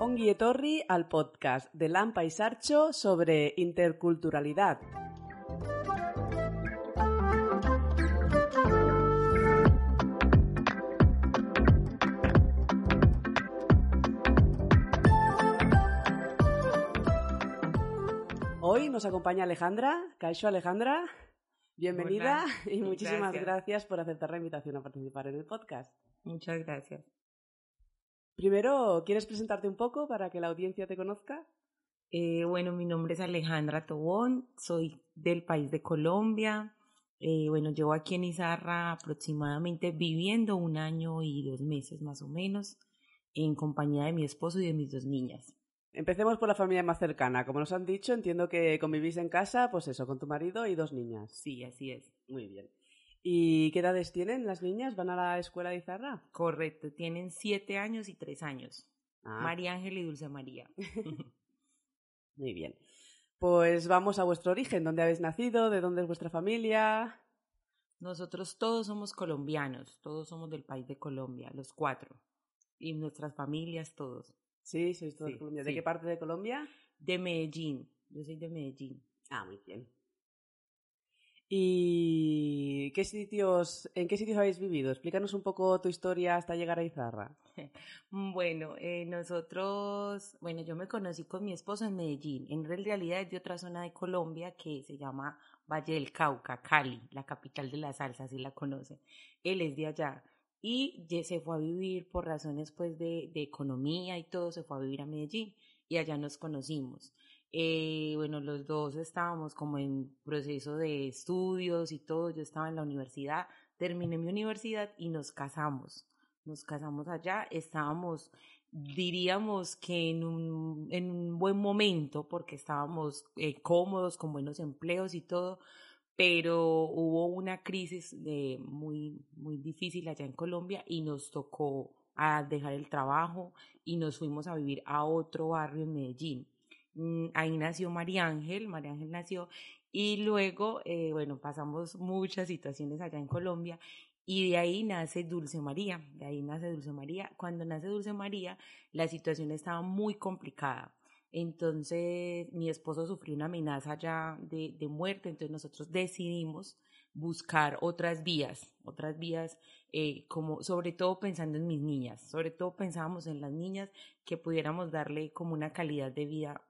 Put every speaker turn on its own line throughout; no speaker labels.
Ongi etorri al podcast de Lampa y Sarcho sobre interculturalidad. Nos acompaña Alejandra. Caixo Alejandra, bienvenida
Hola,
y muchísimas
gracias.
gracias por aceptar la invitación a participar en el podcast.
Muchas gracias.
Primero, ¿quieres presentarte un poco para que la audiencia te conozca?
Eh, bueno, mi nombre es Alejandra Tobón, soy del país de Colombia. Eh, bueno, llevo aquí en Izarra aproximadamente viviendo un año y dos meses más o menos en compañía de mi esposo y de mis dos niñas.
Empecemos por la familia más cercana. Como nos han dicho, entiendo que convivís en casa, pues eso, con tu marido y dos niñas.
Sí, así es.
Muy bien. ¿Y qué edades tienen las niñas? ¿Van a la escuela de Izarra?
Correcto, tienen siete años y tres años.
Ah,
María Ángel y Dulce María.
Muy bien. Pues vamos a vuestro origen. ¿Dónde habéis nacido? ¿De dónde es vuestra familia?
Nosotros todos somos colombianos, todos somos del país de Colombia, los cuatro. Y nuestras familias, todos.
Sí, sois todos de
Sí,
Colombia. ¿De
sí.
qué parte de Colombia?
De Medellín, yo soy de Medellín.
Ah, muy bien. ¿Y qué sitios, en qué sitios habéis vivido? Explícanos un poco tu historia hasta llegar a Izarra.
Bueno, eh, nosotros, bueno, yo me conocí con mi esposo en Medellín. En realidad es de otra zona de Colombia que se llama Valle del Cauca, Cali, la capital de la salsa, si la conocen. Él es de allá. Y se fue a vivir por razones pues de, de economía y todo, se fue a vivir a Medellín y allá nos conocimos. Eh, bueno, los dos estábamos como en proceso de estudios y todo. Yo estaba en la universidad, terminé mi universidad y nos casamos. Nos casamos allá, estábamos, diríamos que en un, en un buen momento, porque estábamos eh, cómodos, con buenos empleos y todo, pero hubo una crisis de muy, muy difícil allá en Colombia y nos tocó a dejar el trabajo y nos fuimos a vivir a otro barrio en Medellín. Mm, Ahí nació María Ángel, María Ángel nació y luego, eh, bueno, pasamos muchas situaciones allá en Colombia y de ahí nace Dulce María, de ahí nace Dulce María. Cuando nace Dulce María, la situación estaba muy complicada. Entonces, mi esposo sufrió una amenaza ya de, de muerte, entonces nosotros decidimos buscar otras vías, otras vías, eh, como sobre todo pensando en mis niñas, sobre todo pensábamos en las niñas que pudiéramos darle como una calidad de vida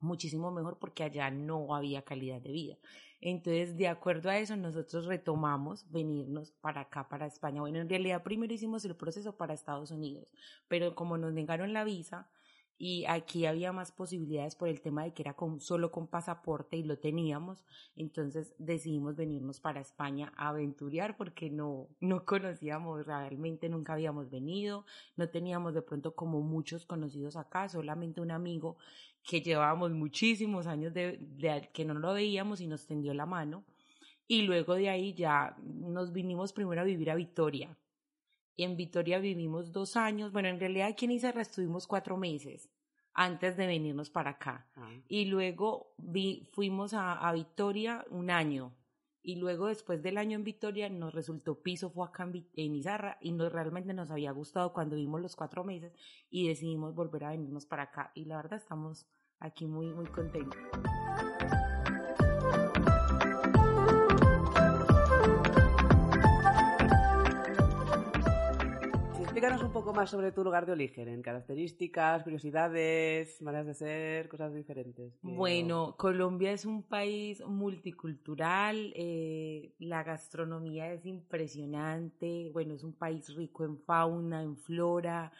muchísimo mejor porque allá no había calidad de vida. Entonces, de acuerdo a eso, nosotros retomamos venirnos para acá, para España. Bueno, en realidad primero hicimos el proceso para Estados Unidos, pero como nos negaron la visa y aquí había más posibilidades por el tema de que era con, solo con pasaporte y lo teníamos, entonces decidimos venirnos para España a aventurear porque no, no conocíamos realmente, nunca habíamos venido, no teníamos de pronto como muchos conocidos acá, solamente un amigo que llevábamos muchísimos años de, de que no lo veíamos y nos tendió la mano. Y luego de ahí ya nos vinimos primero a vivir a Vitoria. Y en Vitoria vivimos dos años. Bueno, en realidad aquí en Izarra estuvimos cuatro meses antes de venirnos para acá.
Ah,
Y luego vi, fuimos a, a Vitoria un año. Y luego después del año en Vitoria nos resultó piso, fue acá en Izarra y nos, realmente nos había gustado cuando vimos los cuatro meses y decidimos volver a venirnos para acá. Y la verdad estamos aquí muy, muy contentos.
Explícanos un poco más sobre tu lugar de origen, en características, curiosidades, maneras de ser, cosas diferentes.
Bueno, Colombia es un país multicultural, eh, la gastronomía es impresionante, bueno, es un país rico en fauna, en flora,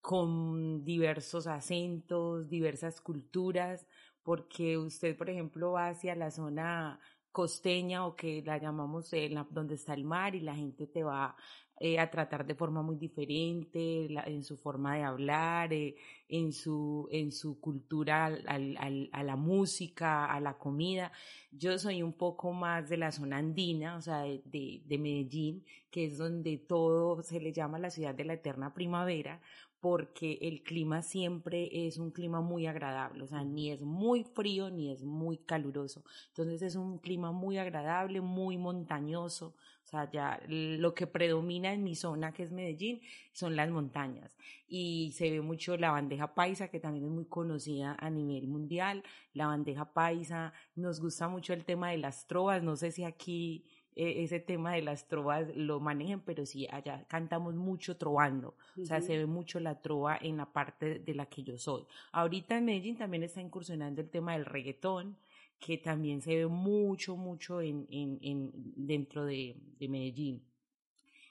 con diversos acentos, diversas culturas, porque usted, por ejemplo, va hacia la zona costeña o que la llamamos eh, la- donde está el mar y la gente te va eh, a tratar de forma muy diferente, la- en su forma de hablar, eh, en, su, en su cultura al- al- al- a la música, a la comida. Yo soy un poco más de la zona andina, o sea, de, de, de Medellín, que es donde todo se le llama la ciudad de la eterna primavera, porque el clima siempre es un clima muy agradable, o sea, ni es muy frío ni es muy caluroso. Entonces es un clima muy agradable, muy montañoso, sea, ya lo que predomina en mi zona, que es Medellín, son las montañas. Y se ve mucho la bandeja paisa, que también es muy conocida a nivel mundial. La bandeja paisa, nos gusta mucho el tema de las trovas, no sé si aquí e, ese tema de las trovas lo manejen, pero sí, allá cantamos mucho trovando, o sea, se ve mucho la trova en la parte de la que yo soy. Ahorita en Medellín también está incursionando el tema del reggaetón, que también se ve mucho, mucho en, en, en dentro de, de Medellín.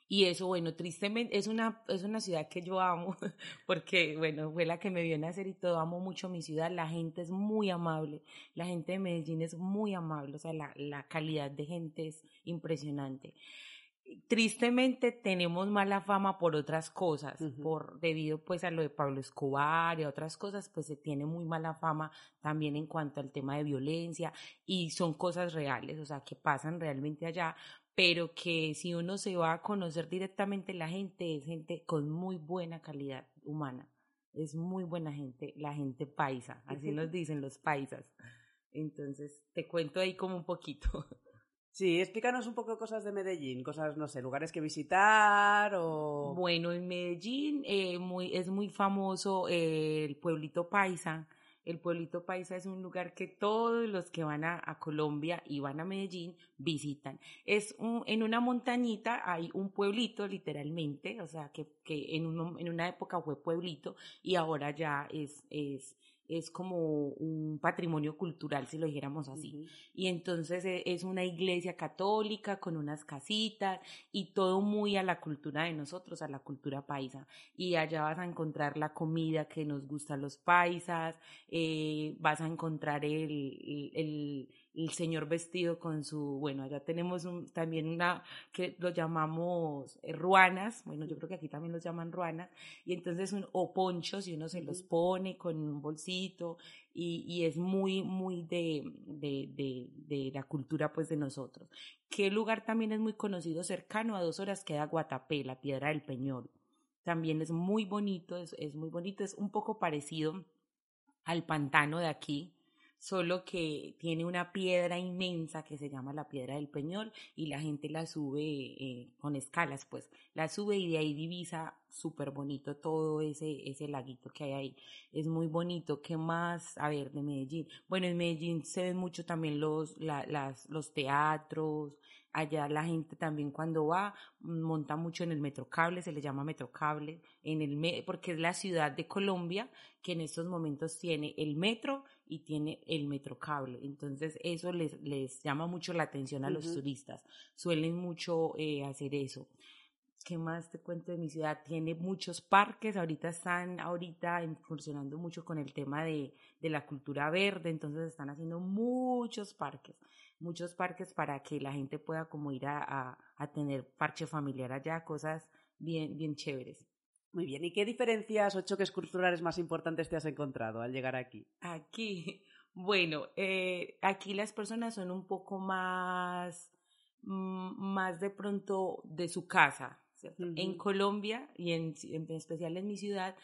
Y eso, bueno, tristemente, es una, es una ciudad que yo amo, porque, bueno, fue la que me vio nacer y todo, amo mucho mi ciudad, la gente es muy amable, la gente de Medellín es muy amable, o sea, la, la calidad de gente es impresionante. Tristemente tenemos mala fama por otras cosas, por debido pues a lo de Pablo Escobar y a otras cosas, pues se tiene muy mala fama también en cuanto al tema de violencia y son cosas reales, o sea, que pasan realmente allá, pero que si uno se va a conocer directamente la gente, es gente con muy buena calidad humana, es muy buena gente, la gente paisa, así nos dicen los paisas. Entonces, te cuento ahí como un poquito.
Sí, explícanos un poco cosas de Medellín, cosas, no sé, lugares que visitar o...
Bueno, en Medellín eh, muy, es muy famoso eh, el pueblito paisa, el pueblito paisa es un lugar que todos los que van a, Colombia y van a Medellín visitan. Es en una montañita hay un pueblito literalmente, o sea que, que en, en una época fue pueblito y ahora ya es, es es como un patrimonio cultural, si lo dijéramos así. Y entonces e, es una iglesia católica con unas casitas y todo muy a la cultura de nosotros, a la cultura paisa. Y allá vas a encontrar la comida que nos gusta a los paisas, eh, vas a encontrar el, el el señor vestido con su, bueno, allá tenemos también una que lo llamamos eh, ruanas, bueno, yo creo que aquí también los llaman ruanas, y entonces un, o ponchos y uno se los pone con un bolsito y, y es muy, muy de, de, de, de, la cultura pues de nosotros. ¿Qué lugar también es muy conocido cercano a dos horas queda Guatapé, la piedra del Peñol? También es muy bonito, es, es muy bonito, es un poco parecido al pantano de aquí, solo que tiene una piedra inmensa que se llama la piedra del Peñol y la gente la sube eh, con escalas, pues la sube y de ahí divisa súper bonito todo ese, ese laguito que hay ahí. Es muy bonito. ¿Qué más? A ver, de Medellín. Bueno, en Medellín se ven mucho también los, las, los teatros, Allá la gente también cuando va monta mucho en el metrocable, se le llama metrocable, en el porque es la ciudad de Colombia que en estos momentos tiene el metro y tiene el metrocable. Entonces eso les, les llama mucho la atención a los turistas. Suelen mucho eh, hacer eso. ¿Qué más te cuento de mi ciudad? Tiene muchos parques, ahorita están ahorita funcionando mucho con el tema de, de la cultura verde, entonces están haciendo muchos parques muchos parques para que la gente pueda como ir a, a, tener parche familiar allá, cosas bien, bien chéveres.
Muy bien, ¿y qué diferencias o choques culturales más importantes te has encontrado al llegar aquí?
Aquí, bueno, eh, aquí las personas son un poco más, más de pronto de su casa. En Colombia y en, en especial en mi ciudad,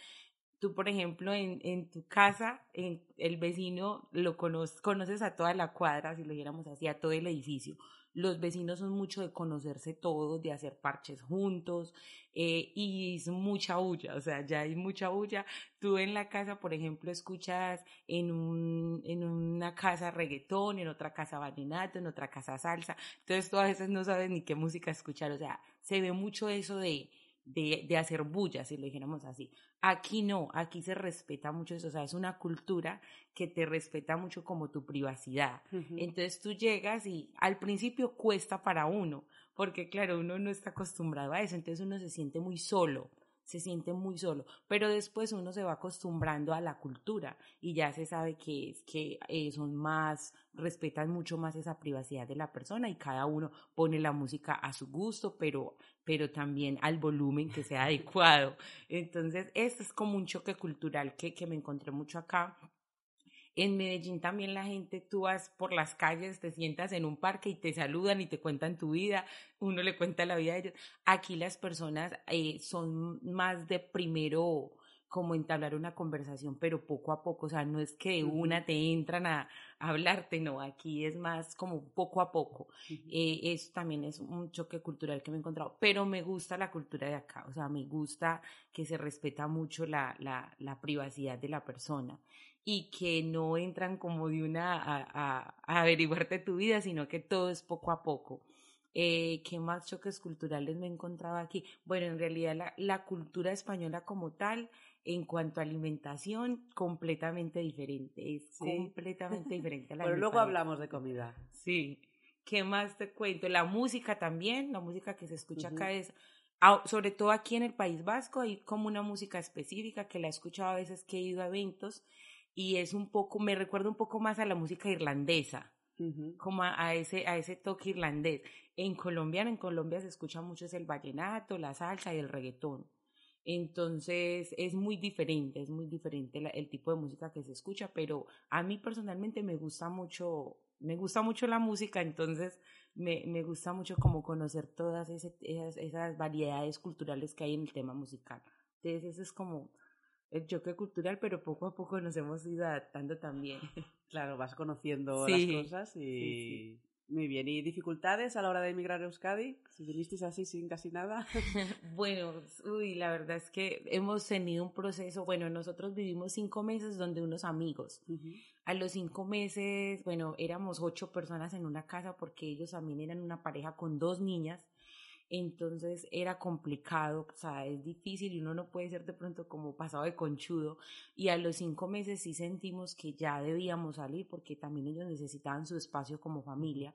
tú, por ejemplo, en, en tu casa, en, el vecino lo conoces, conoces a toda la cuadra, si lo dijéramos así, a todo el edificio. Los vecinos son mucho de conocerse todos, de hacer parches juntos, eh, y es mucha bulla, o sea, ya hay mucha bulla. Tú en la casa, por ejemplo, escuchas en, un, en una casa reggaetón, en otra casa vallenato, en otra casa salsa, entonces tú a veces no sabes ni qué música escuchar, o sea, se ve mucho eso de, de, de, hacer bulla, si lo dijéramos así. Aquí no, aquí se respeta mucho eso, o sea, es una cultura que te respeta mucho como tu privacidad. Entonces tú llegas y al principio cuesta para uno, porque claro, uno no está acostumbrado a eso, entonces uno se siente muy solo se siente muy solo, pero después uno se va acostumbrando a la cultura y ya se sabe que es que eh, son más, respetan mucho más esa privacidad de la persona y cada uno pone la música a su gusto, pero, pero también al volumen que sea adecuado. Entonces, este es como un choque cultural que, que me encontré mucho acá en Medellín también la gente, tú vas por las calles, te sientas en un parque y te saludan y te cuentan tu vida, uno le cuenta la vida de ellos. Aquí las personas eh, son más de primero, como entablar una conversación, pero poco a poco, o sea, no es que una te entran a, hablarte, no, aquí es más como poco a poco. Eh, eso también es un choque cultural que me he encontrado, pero me gusta la cultura de acá, o sea, me gusta que se respeta mucho la, la, la privacidad de la persona y que no entran como de una a, a, a averiguarte tu vida, sino que todo es poco a poco. Eh, ¿Qué más choques culturales me he encontrado aquí? Bueno, en realidad la, la, cultura española como tal, en cuanto a alimentación, completamente diferente. Es completamente diferente a la
Pero luego hablamos de comida.
Sí. ¿Qué más te cuento? La música también, la música que se escucha acá es, sobre todo aquí en el País Vasco, hay como una música específica que la he escuchado a veces que he ido a eventos y es un poco, me recuerda un poco más a la música irlandesa. como a, a, ese, a ese toque irlandés. En Colombia, en Colombia se escucha mucho es el vallenato, la salsa y el reggaetón. Entonces es muy diferente, es muy diferente la, el tipo de música que se escucha, pero a mí personalmente me gusta mucho, me gusta mucho la música, entonces me, me gusta mucho como conocer todas ese, esas, esas variedades culturales que hay en el tema musical. Entonces eso es como el choque cultural, pero poco a poco nos hemos ido adaptando también.
Claro, vas conociendo sí, las cosas y... Sí, sí. Muy bien, ¿y dificultades a la hora de emigrar a Euskadi? Si vinisteis así sin casi nada.
bueno, uy, la verdad es que hemos tenido un proceso, bueno, nosotros vivimos cinco meses donde unos amigos. Uh -huh. A los cinco meses, bueno, éramos ocho personas en una casa porque ellos también eran una pareja con dos niñas. Entonces era complicado, o sea, es difícil y uno no puede ser de pronto como pasado de conchudo. Y a los cinco meses sí sentimos que ya debíamos salir porque también ellos necesitaban su espacio como familia.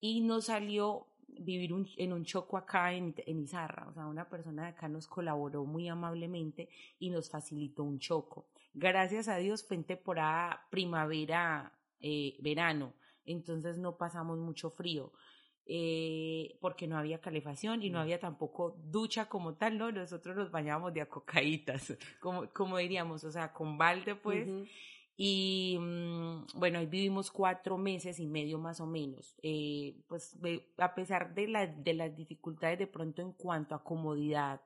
Y nos salió vivir en un choco acá en, en Izarra, o sea, una persona de acá nos colaboró muy amablemente y nos facilitó un choco. Gracias a Dios fue en temporada primavera, eh, verano, entonces no pasamos mucho frío eh, porque no había calefacción y no había tampoco ducha como tal, ¿no? Nosotros nos bañábamos de acocaitas, como, como diríamos, o sea, con balde, pues. Uh -huh. Y mmm, bueno, ahí vivimos cuatro meses y medio más o menos. Eh, pues a pesar de, la, de las dificultades de pronto en cuanto a comodidad,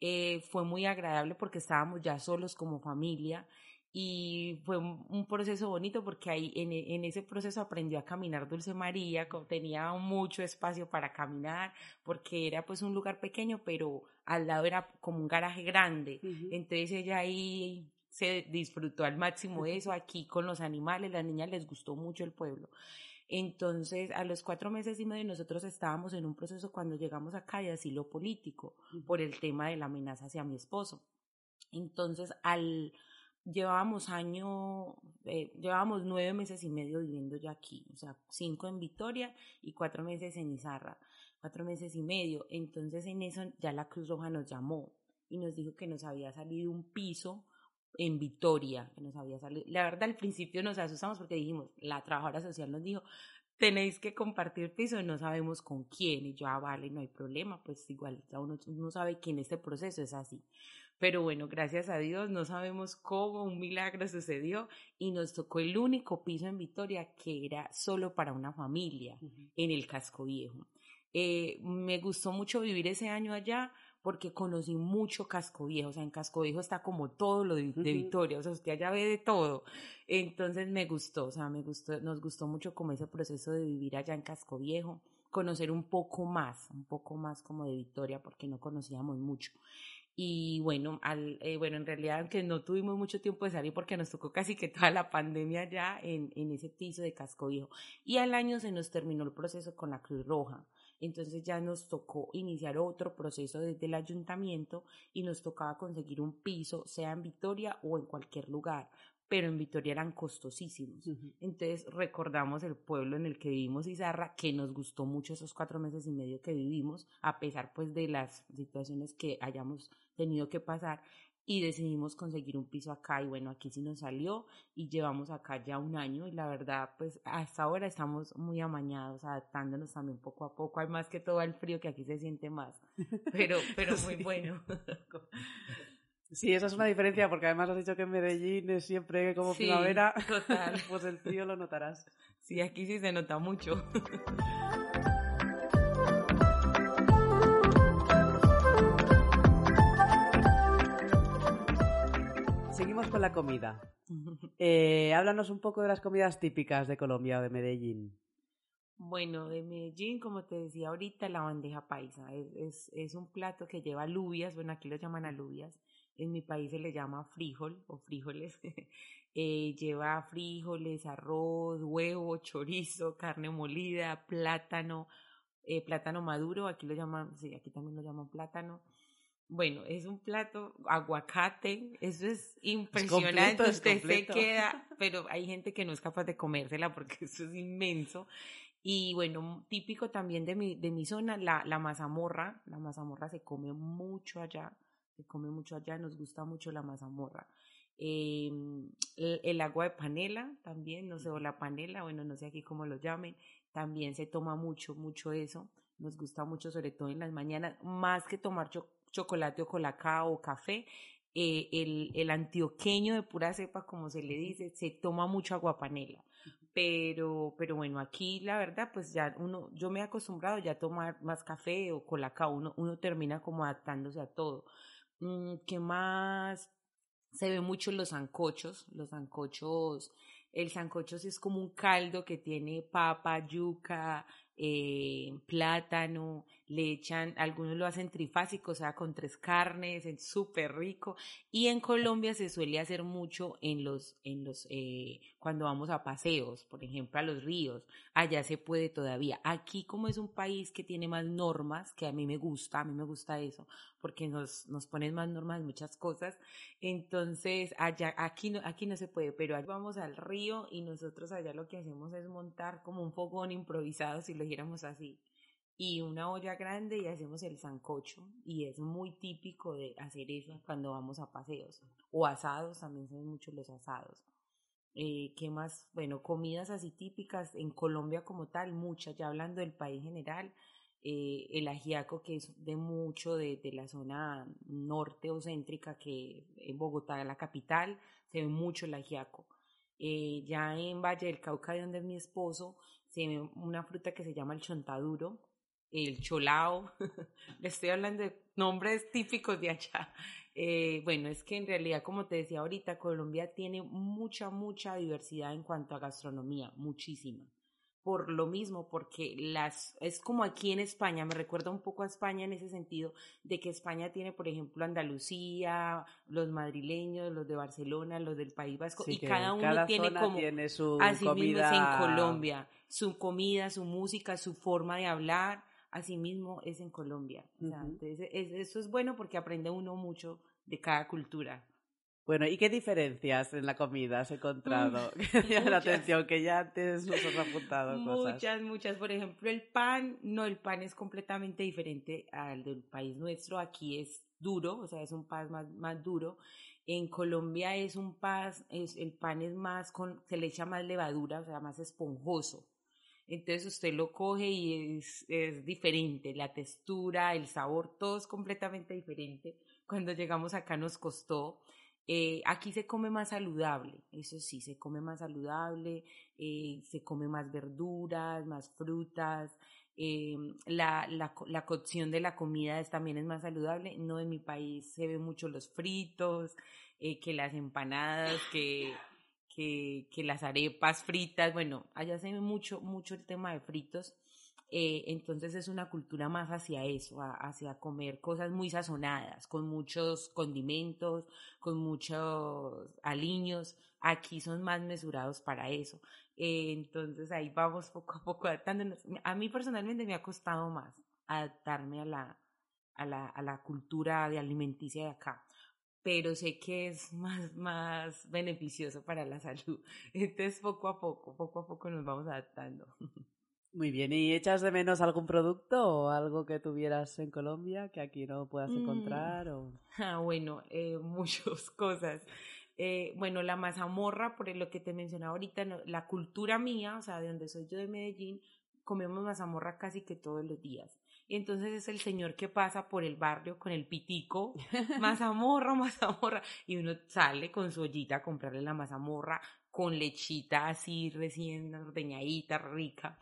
eh, fue muy agradable porque estábamos ya solos como familia y fue un, un, proceso bonito porque ahí en, en, ese proceso aprendió a caminar Dulce María, tenía mucho espacio para caminar porque era pues un lugar pequeño pero al lado era como un garaje grande, uh -huh. entonces ella ahí se disfrutó al máximo eso aquí con los animales, las niñas les gustó mucho el pueblo. Entonces, a los cuatro meses y medio nosotros estábamos en un proceso cuando llegamos acá de asilo político uh -huh. por el tema de la amenaza hacia mi esposo. Entonces, al llevábamos año, eh, llevábamos nueve meses y medio viviendo ya aquí, o sea, cinco en Vitoria y cuatro meses en Izarra, cuatro meses y medio. Entonces en eso ya la Cruz Roja nos llamó y nos dijo que nos había salido un piso en Vitoria, que nos había salido. La verdad al principio nos asustamos porque dijimos, la trabajadora social nos dijo, tenéis que compartir piso y no sabemos con quién. Y yo, ah, vale, no hay problema, pues igual ya uno, uno sabe que en este proceso es así. Pero bueno, gracias a Dios, no sabemos cómo un milagro sucedió y nos tocó el único piso en Vitoria que era solo para una familia uh -huh. en el casco viejo. Eh, me gustó mucho vivir ese año allá porque conocí mucho Casco Viejo, o sea, en Casco Viejo está como todo lo de, de uh -huh. Vitoria, o sea, usted allá ve de todo. Entonces me gustó, o sea, me gustó, nos gustó mucho como ese proceso de vivir allá en Casco Viejo, conocer un poco más, un poco más como de Vitoria, porque no conocíamos mucho y bueno, al, eh, bueno, en realidad aunque no tuvimos mucho tiempo de salir porque nos tocó casi que toda la pandemia ya en, en ese piso de Casco Viejo y al año se nos terminó el proceso con la Cruz Roja. Entonces ya nos tocó iniciar otro proceso desde el ayuntamiento y nos tocaba conseguir un piso, sea en Vitoria o en cualquier lugar, pero en Vitoria eran costosísimos. Uh -huh. Entonces recordamos el pueblo en el que vivimos, Izarra, que nos gustó mucho esos cuatro meses y medio que vivimos, a pesar pues de las situaciones que hayamos tenido que pasar y decidimos conseguir un piso acá y bueno, aquí sí nos salió y llevamos acá ya un año y la verdad pues hasta ahora estamos muy amañados, adaptándonos también poco a poco, hay más que todo el frío que aquí se siente más, pero, pero muy bueno.
Sí, esa es una diferencia porque además has dicho que en Medellín es siempre como sí, primavera,
total.
pues el frío lo notarás.
Sí, aquí sí se nota mucho.
seguimos con la comida. Eh, háblanos un poco de las comidas típicas de Colombia o de Medellín.
Bueno, de Medellín, como te decía ahorita, la bandeja paisa. Es, es, un plato que lleva alubias, bueno, aquí lo llaman alubias. En mi país se le llama frijol o frijoles. Eh, lleva frijoles, arroz, huevo, chorizo, carne molida, plátano, eh, plátano maduro, aquí lo llaman, sí, aquí también lo llaman plátano. Bueno, es un plato, aguacate, eso es impresionante, usted se queda, pero hay gente que no es capaz de comérsela porque eso es inmenso. Y bueno, típico también de mi, de mi zona, la, la mazamorra, la mazamorra se come mucho allá, se come mucho allá, nos gusta mucho la mazamorra. Em, el, agua de panela también, no sé, o la panela, bueno, no sé aquí cómo lo llamen, también se toma mucho, mucho eso. Nos gusta mucho, sobre todo en las mañanas, más que tomar chocolate o colacao o café. Eh, el, el antioqueño de pura cepa, como se le dice, se toma mucho agua panela. Pero, pero bueno, aquí la verdad, pues ya uno, yo me he acostumbrado ya a tomar más café o colacao, uno, uno termina como adaptándose a todo. Mm, ¿Qué más? Se ve mucho los zancochos, los zancochos, el zancocho es como un caldo que tiene papa, yuca, eh, plátano, le echan, algunos lo hacen trifásico, o sea, con tres carnes, es súper rico. Y en Colombia se suele hacer mucho en los, en los, eh, cuando vamos a paseos, por ejemplo, a los ríos. Allá se puede todavía. Aquí, como es un país que tiene más normas, que a mí me gusta, a mí me gusta eso, porque nos, nos ponen más normas muchas cosas. Entonces, allá, aquí no, aquí no se puede, pero allá vamos al río y nosotros allá lo que hacemos es montar como un fogón improvisado, si lo dijéramos así y una olla grande y hacemos el sancocho y es muy típico de hacer eso cuando vamos a paseos o asados, también son muchos los asados. Eh, ¿Qué más? Bueno, comidas así típicas en Colombia como tal, muchas, ya hablando del país general, eh, el ajiaco que es de mucho de, de, la zona norte o céntrica que en Bogotá, la capital, se ve mucho el ajiaco. Eh, ya en Valle del Cauca, de donde es mi esposo, se ve una fruta que se llama el chontaduro, el cholao, le estoy hablando de nombres típicos de allá. Eh, bueno, es que en realidad, como te decía ahorita, Colombia tiene mucha, mucha diversidad en cuanto a gastronomía, muchísima. Por lo mismo, porque las, es como aquí en España, me recuerda un poco a España en ese sentido, de que España tiene, por ejemplo, Andalucía, los madrileños, los de Barcelona, los del País Vasco, y cada uno tiene como,
tiene su
así
comida...
mismo en Colombia, su comida, su música, su forma de hablar, asimismo es en Colombia. entonces, eso es bueno porque aprende uno mucho de cada cultura.
Bueno, ¿y qué diferencias en la comida has encontrado? que llama la atención, que ya antes nos has apuntado
cosas. Muchas, muchas. Por ejemplo, el pan, no, el pan es completamente diferente al del país nuestro. Aquí es duro, o sea, es un pan más, más duro. En Colombia es un pan, es, el pan es más con, se le echa más levadura, o sea, más esponjoso. Entonces usted lo coge y es, diferente, la textura, el sabor, todo es completamente diferente. Cuando llegamos acá nos costó. Eh, aquí se come más saludable, eso sí, se come más saludable, eh, se come más verduras, más frutas, eh, la, la, la, cocción de la comida es, también es más saludable. No en mi país se ve mucho los fritos, que las empanadas, que que, las arepas fritas, bueno, allá se ve mucho, mucho el tema de fritos. Eh, entonces es una cultura más hacia eso, hacia comer cosas muy sazonadas, con muchos condimentos, con muchos aliños. Aquí son más mesurados para eso. Eh, entonces ahí vamos poco a poco adaptándonos. A mí personalmente me ha costado más adaptarme a la, a la, a la cultura de alimenticia de acá pero sé que es más, más beneficioso para la salud. Entonces, poco a poco, poco a poco nos vamos adaptando.
Muy bien, ¿y echas de menos algún producto o algo que tuvieras en Colombia que aquí no puedas mm. encontrar? O...
Ah, bueno, eh, muchas cosas. Eh, bueno, la mazamorra, por lo que te mencionaba ahorita, la cultura mía, o sea, de donde soy yo de Medellín, comemos mazamorra casi que todos los días. Entonces es el señor que pasa por el barrio con el pitico, mazamorra, mazamorra, y uno sale con su ollita a comprarle la mazamorra con lechita así recién ordeñadita, rica.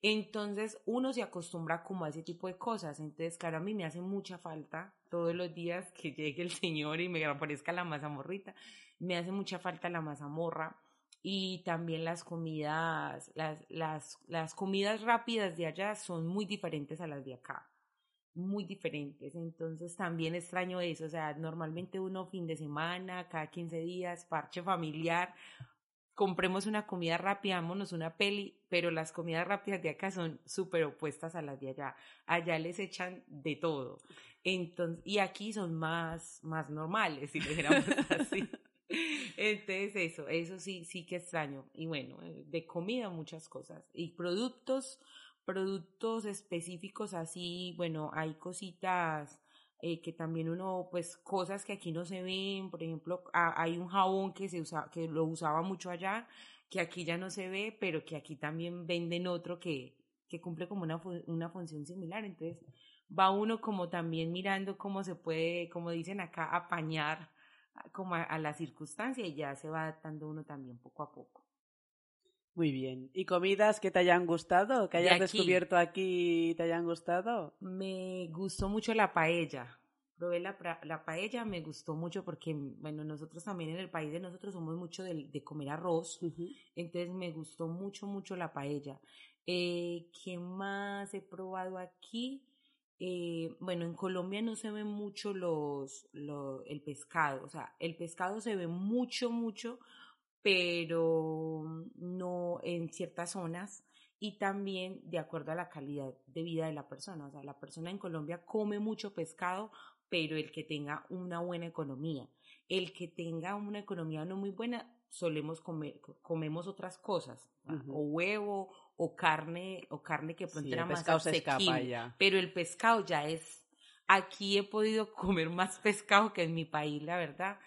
Entonces uno se acostumbra como a ese tipo de cosas. Entonces, claro, a mí me hace mucha falta todos los días que llegue el señor y me aparezca la mazamorrita. me hace mucha falta la mazamorra y también las comidas, las, las, las comidas rápidas de allá son muy diferentes a las de acá muy diferentes. Entonces también extraño eso. O sea, normalmente uno fin de semana, cada 15 días, parche familiar, compremos una comida rápida, vámonos una peli, pero las comidas rápidas de acá son súper opuestas a las de allá. Allá les echan de todo. Entonces, y aquí son más, más normales, si lo dijéramos así. Entonces, eso, eso sí, sí que extraño. Y bueno, eh, de comida muchas cosas. Y productos, productos específicos así, bueno, hay cositas eh, que también uno, pues cosas que aquí no se ven, por ejemplo, hay un jabón que se usa, que lo usaba mucho allá, que aquí ya no se ve, pero que aquí también venden otro que, que cumple como una, una función similar. Entonces, va uno como también mirando cómo se puede, como dicen acá, apañar como a, a la circunstancia y ya se va adaptando uno también poco a poco.
Muy bien. ¿Y comidas que te hayan gustado? ¿Que hayas descubierto aquí y te hayan gustado?
Me gustó mucho la paella. Probé la, la paella, me gustó mucho porque, bueno, nosotros también en el país de nosotros somos mucho de, de comer arroz. Entonces me gustó mucho, mucho la paella. Eh, ¿Qué más he probado aquí? Eh, bueno, en Colombia no se ve mucho los, los, el pescado. O sea, el pescado se ve mucho, mucho pero no en ciertas zonas y también de acuerdo a la calidad de vida de la persona. O sea, la persona en Colombia come mucho pescado, pero el que tenga una buena economía. El que tenga una economía no muy buena, solemos comer, comemos otras cosas, o huevo, o carne, o carne que pronto era más asequible. Pero el pescado ya es, aquí he podido comer más pescado que en mi país, la verdad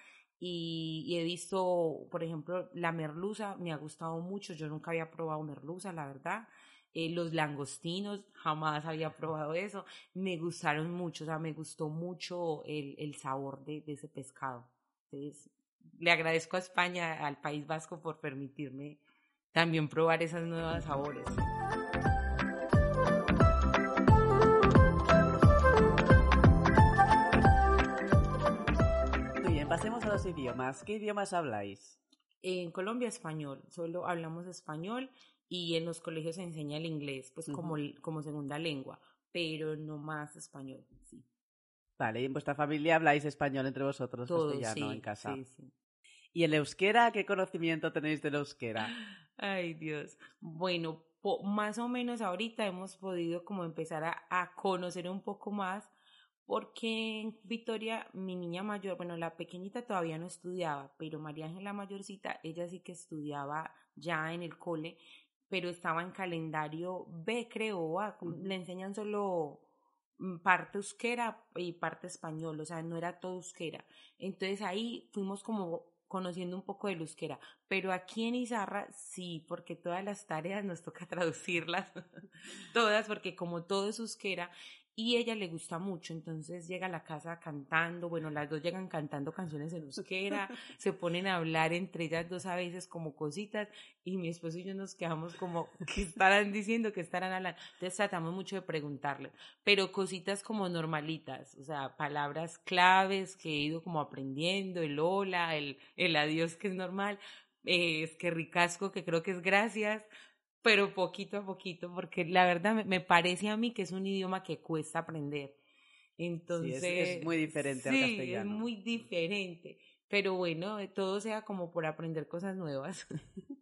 y, he visto, por ejemplo, la merluza, me ha gustado mucho, yo nunca había probado merluza, la verdad. Eh, los langostinos, jamás había probado eso, me gustaron mucho, o sea, me gustó mucho el, el sabor de, de ese pescado. Entonces, le agradezco a España, al País Vasco, por permitirme también probar esos nuevos sabores.
pasemos a los idiomas. ¿Qué idiomas habláis?
En Colombia español, solo hablamos español y en los colegios se enseña el inglés, pues como, como segunda lengua, pero no más español, sí.
Vale, y en vuestra familia habláis español entre vosotros, Todos, castellano en casa. Sí, sí. ¿Y el euskera? ¿Qué conocimiento tenéis del euskera?
Ay, Dios. Bueno, más o menos ahorita hemos podido como empezar a, a conocer un poco más porque en Victoria, mi niña mayor, bueno, la pequeñita todavía no estudiaba, pero María Ángela mayorcita, ella sí que estudiaba ya en el cole, pero estaba en calendario B, creo, le enseñan solo mm, parte euskera y parte español, o sea, no era todo euskera. Entonces ahí fuimos como conociendo un poco de euskera, pero aquí en Izarra sí, porque todas las tareas nos toca traducirlas, todas, porque como todo es euskera, y ella le gusta mucho, entonces llega a la casa cantando, bueno, las dos llegan cantando canciones en euskera, se ponen a hablar entre ellas dos a veces como cositas y mi esposo y yo nos quedamos como, ¿qué estarán diciendo? ¿Qué estarán hablando? Entonces tratamos mucho de preguntarle, pero cositas como normalitas, o sea, palabras claves que he ido como aprendiendo, el hola, el, el adiós que es normal, eh, es que ricasco que creo que es gracias, pero poquito a poquito, porque la verdad me, parece a mí que es un idioma que cuesta aprender. Entonces,
es, muy diferente al castellano.
Es muy diferente, pero bueno, todo sea como por aprender cosas nuevas.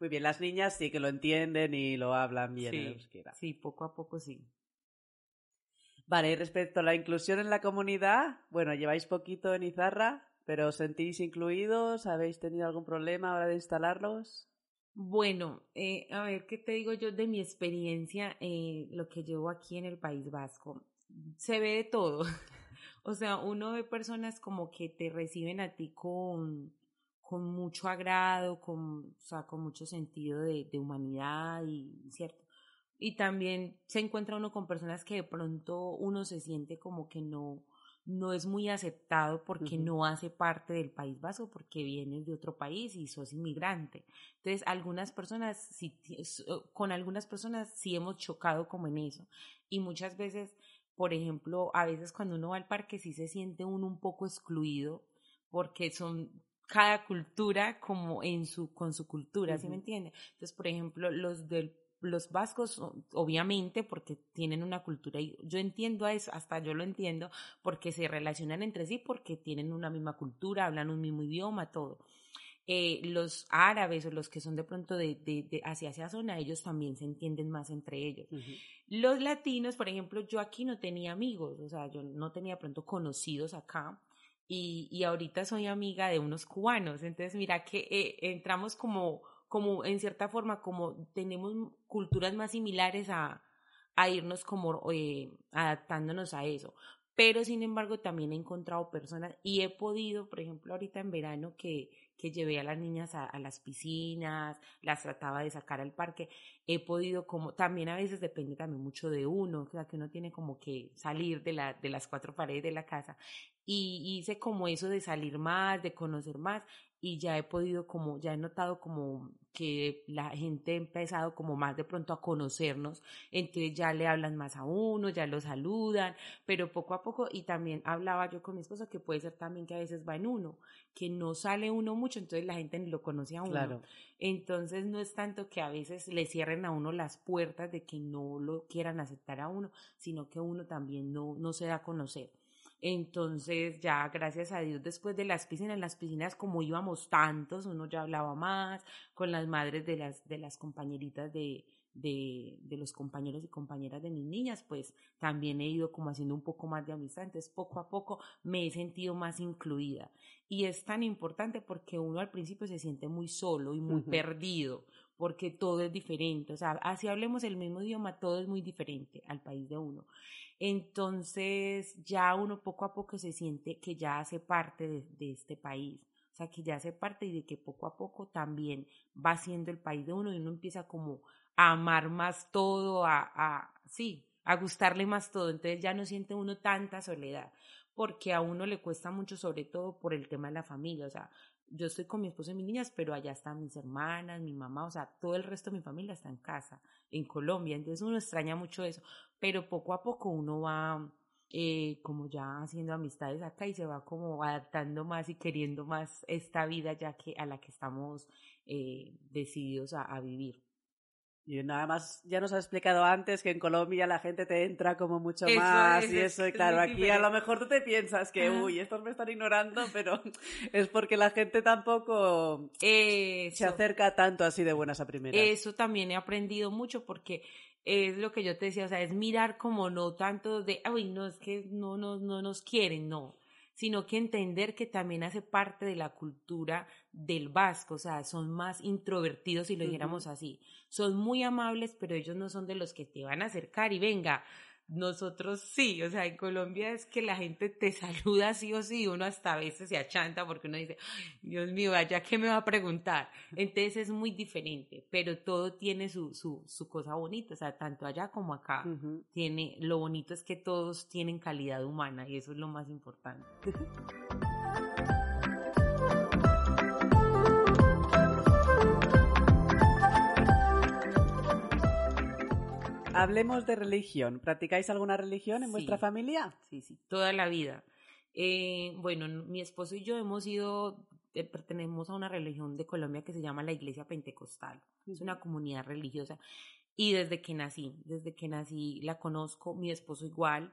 Muy bien, las niñas sí que lo entienden y lo hablan bien en euskera.
Sí, poco a poco sí.
Vale, y respecto a la inclusión en la comunidad, bueno, lleváis poquito en Izarra, pero ¿os sentís incluidos? ¿Habéis tenido algún problema a hora de instalarlos?
Bueno, eh, a ver, ¿qué te digo yo de mi experiencia, eh, lo que llevo aquí en el País Vasco? Se ve de todo. o sea, uno ve personas como que te reciben a ti con, con mucho agrado, con, o sea, con mucho sentido de, de humanidad y, ¿cierto? Y también se encuentra uno con personas que de pronto uno se siente como que no, no es muy aceptado porque no hace parte del País Vasco, porque vienes de otro país y sos inmigrante. Entonces, algunas personas, sí, con algunas personas sí hemos chocado como en eso. Y muchas veces, por ejemplo, a veces cuando uno va al parque sí se siente uno un poco excluido porque son cada cultura como en su, con su cultura, ¿sí me entiende? Entonces, por ejemplo, los del los vascos, obviamente, porque tienen una cultura, y yo entiendo eso, hasta yo lo entiendo, porque se relacionan entre sí, porque tienen una misma cultura, hablan un mismo idioma, todo. Eh, los árabes o los que son de pronto de, de, hacia esa zona, ellos también se entienden más entre ellos. Los latinos, por ejemplo, yo aquí no tenía amigos, o sea, yo no tenía de pronto conocidos acá. Y, y ahorita soy amiga de unos cubanos, entonces mira que eh, entramos como, como en cierta forma, como tenemos culturas más similares a, a irnos como eh, adaptándonos a eso. Pero sin embargo también he encontrado personas y he podido, por ejemplo, ahorita en verano que, que llevé a las niñas a, las piscinas, las trataba de sacar al parque, he podido como, también a veces depende también mucho de uno, o sea, que uno tiene como que salir de, la, de las cuatro paredes de la casa y hice como eso de salir más, de conocer más y ya he podido como, ya he notado como que la gente ha empezado como más de pronto a conocernos, entonces ya le hablan más a uno, ya lo saludan, pero poco a poco, y también hablaba yo con mi esposa que puede ser también que a veces va en uno, que no sale uno mucho, entonces la gente ni lo conoce a uno. Claro. Entonces no es tanto que a veces le cierren a uno las puertas de que no lo quieran aceptar a uno, sino que uno también no, no se da a conocer. Entonces ya gracias a Dios después de las piscinas, las piscinas como íbamos tantos, uno ya hablaba más con las madres de las, de las compañeritas de, de, de, los compañeros y compañeras de mis niñas, pues también he ido como haciendo un poco más de amistad, entonces poco a poco me he sentido más incluida. Y es tan importante porque uno al principio se siente muy solo y muy perdido, porque todo es diferente, o sea, así hablemos el mismo idioma, todo es muy diferente al país de uno. Entonces ya uno poco a poco se siente que ya hace parte de, este país. O sea, que ya hace parte y de que poco a poco también va siendo el país de uno y uno empieza como a amar más todo, a, a sí, a gustarle más todo. Entonces ya no siente uno tanta soledad, porque a uno le cuesta mucho, sobre todo por el tema de la familia. O sea, yo estoy con mi esposo y mis niñas, pero allá están mis hermanas, mi mamá, o sea, todo el resto de mi familia está en casa, en Colombia, entonces uno extraña mucho eso, pero poco a poco uno va eh, como ya haciendo amistades acá y se va como adaptando más y queriendo más esta vida ya que a la que estamos eh, decididos a vivir.
Y nada más, ya nos has explicado antes que en Colombia la gente te entra como mucho más y eso, y claro, aquí a lo mejor tú te piensas que, uy, estos me están ignorando, pero es porque la gente tampoco se acerca tanto así de buenas a primeras.
Eso también he aprendido mucho porque es lo que yo te decía, o sea, es mirar como no tanto de, uy, no, es que no, no, no nos quieren, no sino que entender que también hace parte de la cultura del vasco, o sea, son más introvertidos si lo dijéramos así, son muy amables, pero ellos no son de los que te van a acercar y venga, nosotros sí, o sea, en Colombia es que la gente te saluda sí o sí, uno hasta a veces se achanta porque uno dice, Dios mío, allá qué me va a preguntar. Entonces es muy diferente, pero todo tiene su, su, su cosa bonita, o sea, tanto allá como acá. tiene, lo bonito es que todos tienen calidad humana y eso es lo más importante.
Hablemos de religión. ¿Practicáis alguna religión en vuestra familia?
Sí, sí, toda la vida. Eh, bueno, mi esposo y yo hemos ido, eh, pertenecemos a una religión de Colombia que se llama la Iglesia Pentecostal. Es una comunidad religiosa. Y desde que nací, desde que nací la conozco, mi esposo igual.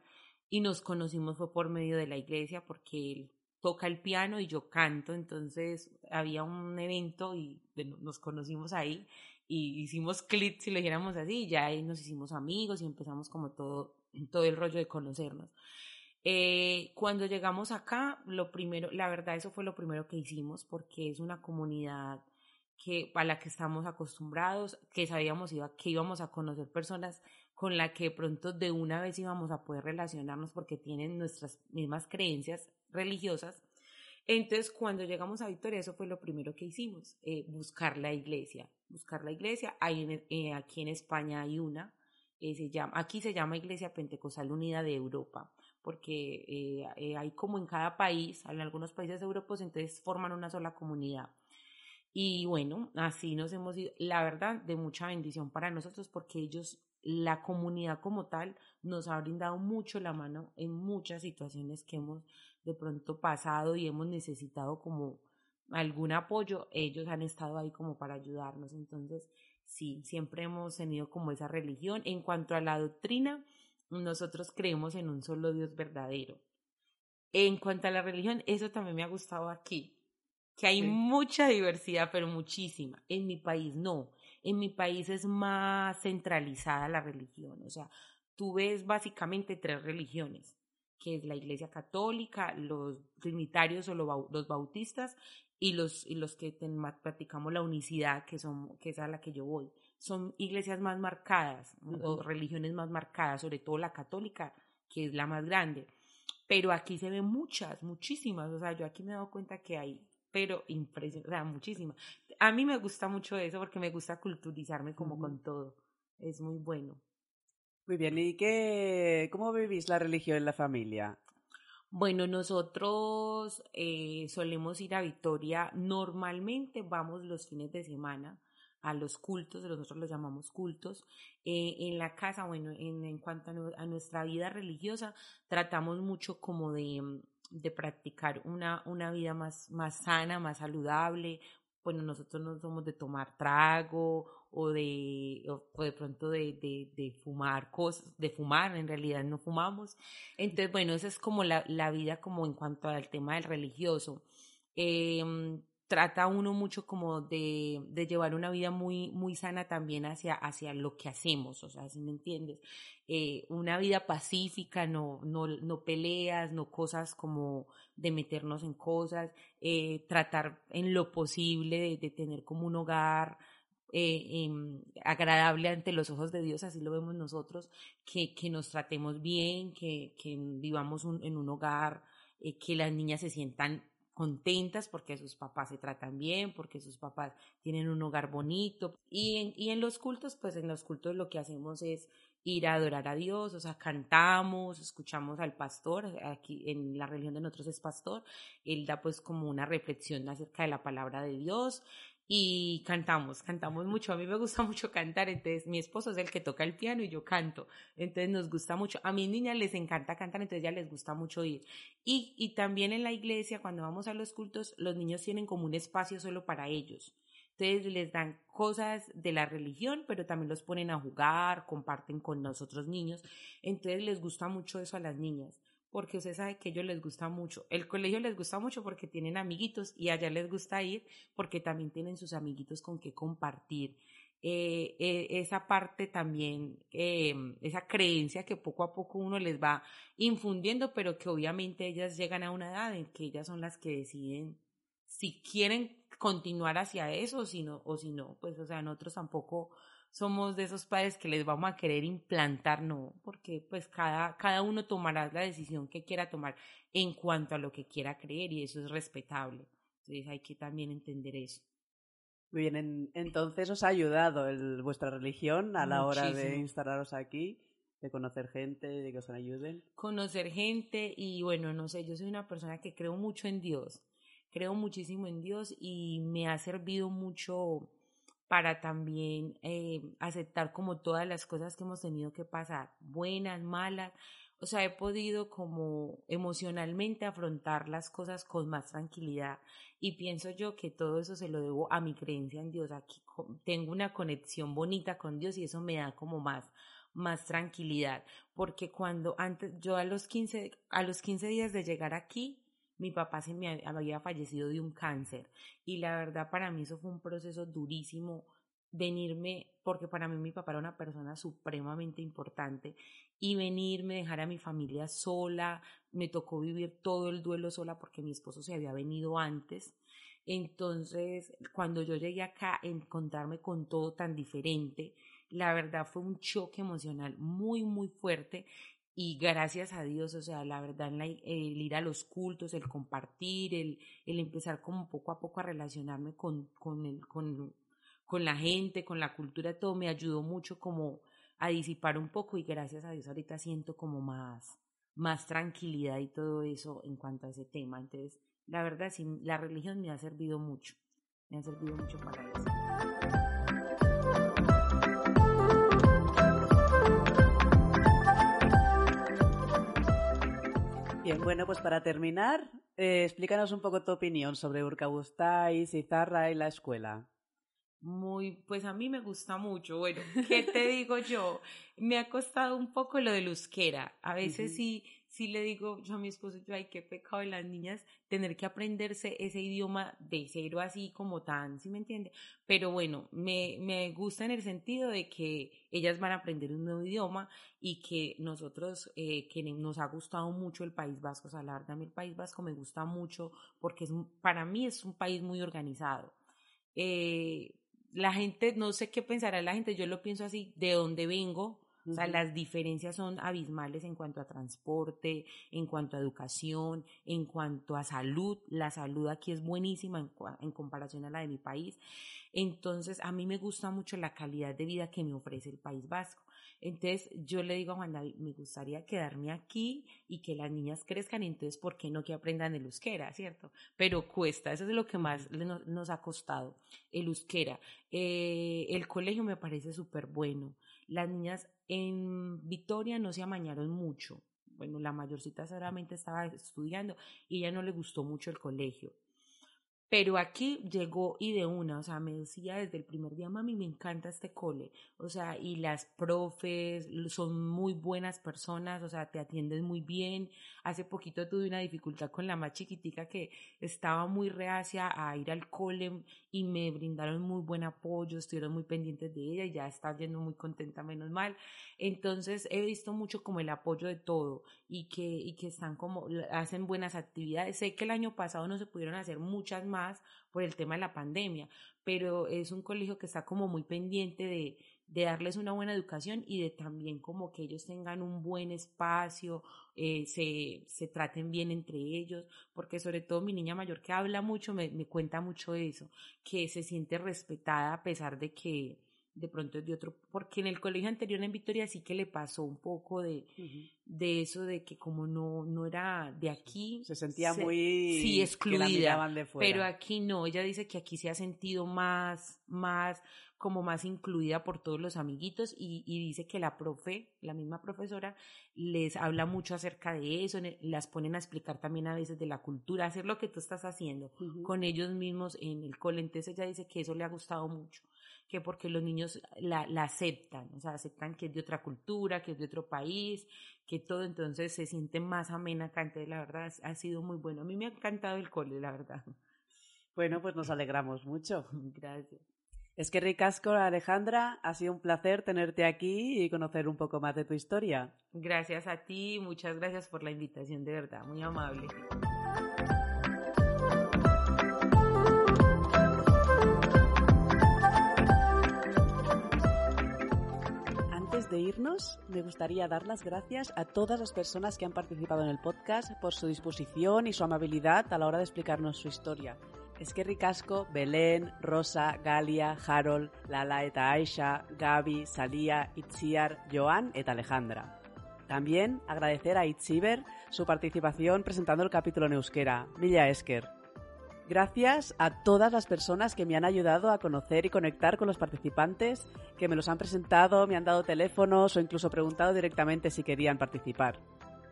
Y nos conocimos fue por medio de la iglesia porque él toca el piano y yo canto. Entonces había un evento y nos conocimos ahí y hicimos clic, si lo dijéramos así, ya ahí nos hicimos amigos y empezamos como todo, todo el rollo de conocernos. Eh, cuando llegamos acá, lo primero, la verdad, eso fue lo primero que hicimos porque es una comunidad que, a la que estamos acostumbrados, que sabíamos iba, que íbamos a conocer personas con las que pronto de una vez íbamos a poder relacionarnos porque tienen nuestras mismas creencias religiosas entonces, cuando llegamos a Victoria, eso fue lo primero que hicimos, eh, buscar la iglesia, buscar la iglesia. Eh, aquí en España hay una, eh, aquí se llama Iglesia Pentecostal Unida de Europa, porque hay como en cada país, en algunos países europeos, entonces forman una sola comunidad. Y bueno, así nos hemos ido, la verdad, de mucha bendición para nosotros, porque ellos, la comunidad como tal, nos ha brindado mucho la mano en muchas situaciones que hemos de pronto pasado y hemos necesitado como algún apoyo, ellos han estado ahí como para ayudarnos. Entonces, sí, siempre hemos tenido como esa religión. En cuanto a la doctrina, nosotros creemos en un solo Dios verdadero. En cuanto a la religión, eso también me ha gustado aquí, que hay mucha diversidad, pero muchísima. En mi país no. En mi país es más centralizada la religión. O sea, tú ves básicamente tres religiones, que es la Iglesia Católica, los trinitarios o los bautistas y los, y los que practicamos la unicidad, que, son, que es a la que yo voy. Son iglesias más marcadas o religiones más marcadas, sobre todo la católica, que es la más grande. Pero aquí se ven muchas, muchísimas. O sea, yo aquí me he dado cuenta que hay, pero impresionante, o sea, muchísimas. A mí me gusta mucho eso porque me gusta culturizarme como con todo. Es muy bueno.
Muy bien, ¿y qué, cómo vivís la religión en la familia?
Bueno, nosotros eh, solemos ir a Victoria, normalmente vamos los fines de semana a los cultos, nosotros los llamamos cultos. Eh, en la casa, bueno, en, en cuanto a, nuestra vida religiosa, tratamos mucho como de, mm, de practicar una, una vida más, más sana, más saludable. Bueno, nosotros no somos de tomar trago o de, o, de pronto de, de, de, fumar cosas, de fumar, en realidad no fumamos. Entonces, bueno, esa es como la, la vida como en cuanto al tema del religioso. Eh, trata uno mucho como de, de, llevar una vida muy, muy sana también hacia, hacia lo que hacemos, o sea, si me entiendes, eh, una vida pacífica, no, no, no peleas, no cosas como de meternos en cosas, eh, tratar en lo posible de, tener como un hogar eh, em, agradable ante los ojos de Dios, así lo vemos nosotros, que, que nos tratemos bien, que, que vivamos en un hogar, que las niñas se sientan contentas porque sus papás se tratan bien, porque sus papás tienen un hogar bonito. Y en, y en los cultos, pues en los cultos lo que hacemos es ir a adorar a Dios, o sea, cantamos, escuchamos al pastor, aquí en la religión de nosotros es pastor, él da pues como una reflexión acerca de la palabra de Dios y cantamos, cantamos mucho. A mí me gusta mucho cantar, entonces mi esposo es el que toca el piano y yo canto, entonces nos gusta mucho. A mis niñas les encanta cantar, entonces ya les gusta mucho ir. Y, y también en la iglesia, cuando vamos a los cultos, los niños tienen como un espacio solo para ellos. Entonces les dan cosas de la religión, pero también los ponen a jugar, comparten con los otros niños. Entonces les gusta mucho eso a las niñas porque usted sabe que a ellos les gusta mucho. El colegio les gusta mucho porque tienen amiguitos y allá les gusta ir porque también tienen sus amiguitos con que compartir. Eh, eh, esa parte también, eh, esa creencia que poco a poco uno les va infundiendo, pero que obviamente ellas llegan a una edad en que ellas son las que deciden si quieren continuar hacia eso o si no, o si no, pues o sea, nosotros tampoco somos de esos padres que les vamos a querer implantar, no, porque pues cada, cada uno tomará la decisión que quiera tomar en cuanto a lo que quiera creer y eso es respetable. Entonces hay que también entender eso.
Muy bien, entonces os ha ayudado el, vuestra religión a la hora de instalaros aquí, de conocer gente, de que os ayuden.
Conocer gente y bueno, no sé, yo soy una persona que creo mucho en Dios, creo muchísimo en Dios y me ha servido mucho para también eh, aceptar como todas las cosas que hemos tenido que pasar, buenas, malas. O sea, he podido como emocionalmente afrontar las cosas con más tranquilidad y pienso yo que todo eso se lo debo a mi creencia en Dios. Aquí tengo una conexión bonita con Dios y eso me da como más más tranquilidad, porque cuando antes yo a los 15 a los 15 días de llegar aquí mi papá se me había fallecido de un cáncer y la verdad para mí eso fue un proceso durísimo venirme, porque para mí mi papá era una persona supremamente importante y venirme, dejar a mi familia sola, me tocó vivir todo el duelo sola porque mi esposo se había venido antes. Entonces, cuando yo llegué acá, encontrarme con todo tan diferente, la verdad fue un choque emocional muy, muy fuerte y gracias a Dios, o sea, la verdad, el ir a los cultos, el compartir, el, empezar como poco a poco a relacionarme con, con, con, con la gente, con la cultura, todo me ayudó mucho como a disipar un poco y gracias a Dios ahorita siento como más, más tranquilidad y todo eso en cuanto a ese tema. Entonces, la verdad, sí, la religión me ha servido mucho, me ha servido mucho para eso.
Bueno, pues para terminar, eh, explícanos un poco tu opinión sobre Urkabustái, Cizarra y la escuela.
Muy, pues a mí me gusta mucho. Bueno, ¿qué te digo yo? Me ha costado un poco lo de euskera. A veces sí, sí le digo yo a mi esposo, yo, ay, qué pecado de las niñas tener que aprenderse ese idioma de cero así como tan, ¿sí me entiende? Pero bueno, me, me gusta en el sentido de que ellas van a aprender un nuevo idioma y que nosotros, eh, que nos ha gustado mucho el País Vasco, o sea, el País Vasco me gusta mucho porque es, para mí es un país muy organizado. Eh, la gente, no sé qué pensará la gente, yo lo pienso así, de dónde vengo, o sea, las diferencias son abismales en cuanto a transporte, en cuanto a educación, en cuanto a salud. La salud aquí es buenísima en, en, comparación a la de mi país. Entonces, a mí me gusta mucho la calidad de vida que me ofrece el País Vasco. Entonces yo le digo a Juan David, me gustaría quedarme aquí y que las niñas crezcan, entonces ¿por qué no que aprendan el euskera, cierto? Pero cuesta, eso es lo que más nos ha costado, el euskera. Eh, el colegio me parece súper bueno. Las niñas en Vitoria no se amañaron mucho. Bueno, la mayorcita seguramente estaba estudiando y ella no le gustó mucho el colegio. Pero aquí llegó y de una, o sea, me decía desde el primer día, mami, me encanta este cole, o sea, y las profes son muy buenas personas, o sea, te atienden muy bien. Hace poquito tuve una dificultad con la más chiquitica que estaba muy reacia a ir al cole y me brindaron muy buen apoyo, estuvieron muy pendientes de ella y ya está yendo muy contenta, menos mal. Entonces he visto mucho como el apoyo de todo y que, y que están como, hacen buenas actividades. Sé que el año pasado no se pudieron hacer muchas más por el tema de la pandemia, pero es un colegio que está como muy pendiente de, darles una buena educación y de también como que ellos tengan un buen espacio, eh, se, se traten bien entre ellos, porque sobre todo mi niña mayor que habla mucho me, me cuenta mucho eso, que se siente respetada a pesar de que de pronto es de otro, porque en el colegio anterior en Victoria sí que le pasó un poco de, de eso de que como no, no era de aquí.
Se sentía muy
sí, excluida. de Pero aquí no, ella dice que aquí se ha sentido más, más, como más incluida por todos los amiguitos y, y dice que la profe, la misma profesora, les habla mucho acerca de eso, las ponen a explicar también a veces de la cultura, hacer lo que tú estás haciendo con ellos mismos en el cole. Entonces ella dice que eso le ha gustado mucho que porque los niños la, la, aceptan, o sea, aceptan que es de otra cultura, que es de otro país, que todo, entonces se siente más amena acá, entonces la verdad ha sido muy bueno. A mí me ha encantado el cole, la verdad.
Bueno, pues nos alegramos mucho.
Gracias.
Es que ricasco, Alejandra, ha sido un placer tenerte aquí y conocer un poco más de tu historia.
Gracias a ti, muchas gracias por la invitación, de verdad, muy amable.
De irnos, me gustaría dar las gracias a todas las personas que han participado en el podcast por su disposición y su amabilidad a la hora de explicarnos su historia. Es que Ricasco, Belén, Rosa, Galia, Harold, Lala eta Aisha, Gaby, Salía, Itziar, Joan eta Alejandra. También agradecer a Itziber su participación presentando el capítulo en euskera. Milla Esker. Gracias a todas las personas que me han ayudado a conocer y conectar con los participantes, que me los han presentado, me han dado teléfonos o incluso preguntado directamente si querían participar.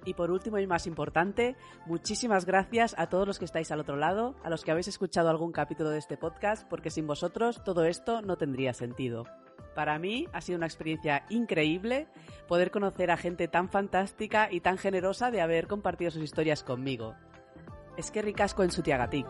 Y por último y más importante, muchísimas gracias a todos los que estáis al otro lado, a los que habéis escuchado algún capítulo de este podcast, porque sin vosotros todo esto no tendría sentido. Para mí ha sido una experiencia increíble poder conocer a gente tan fantástica y tan generosa de haber compartido sus historias conmigo. Eskerrik asko entzutiagatik.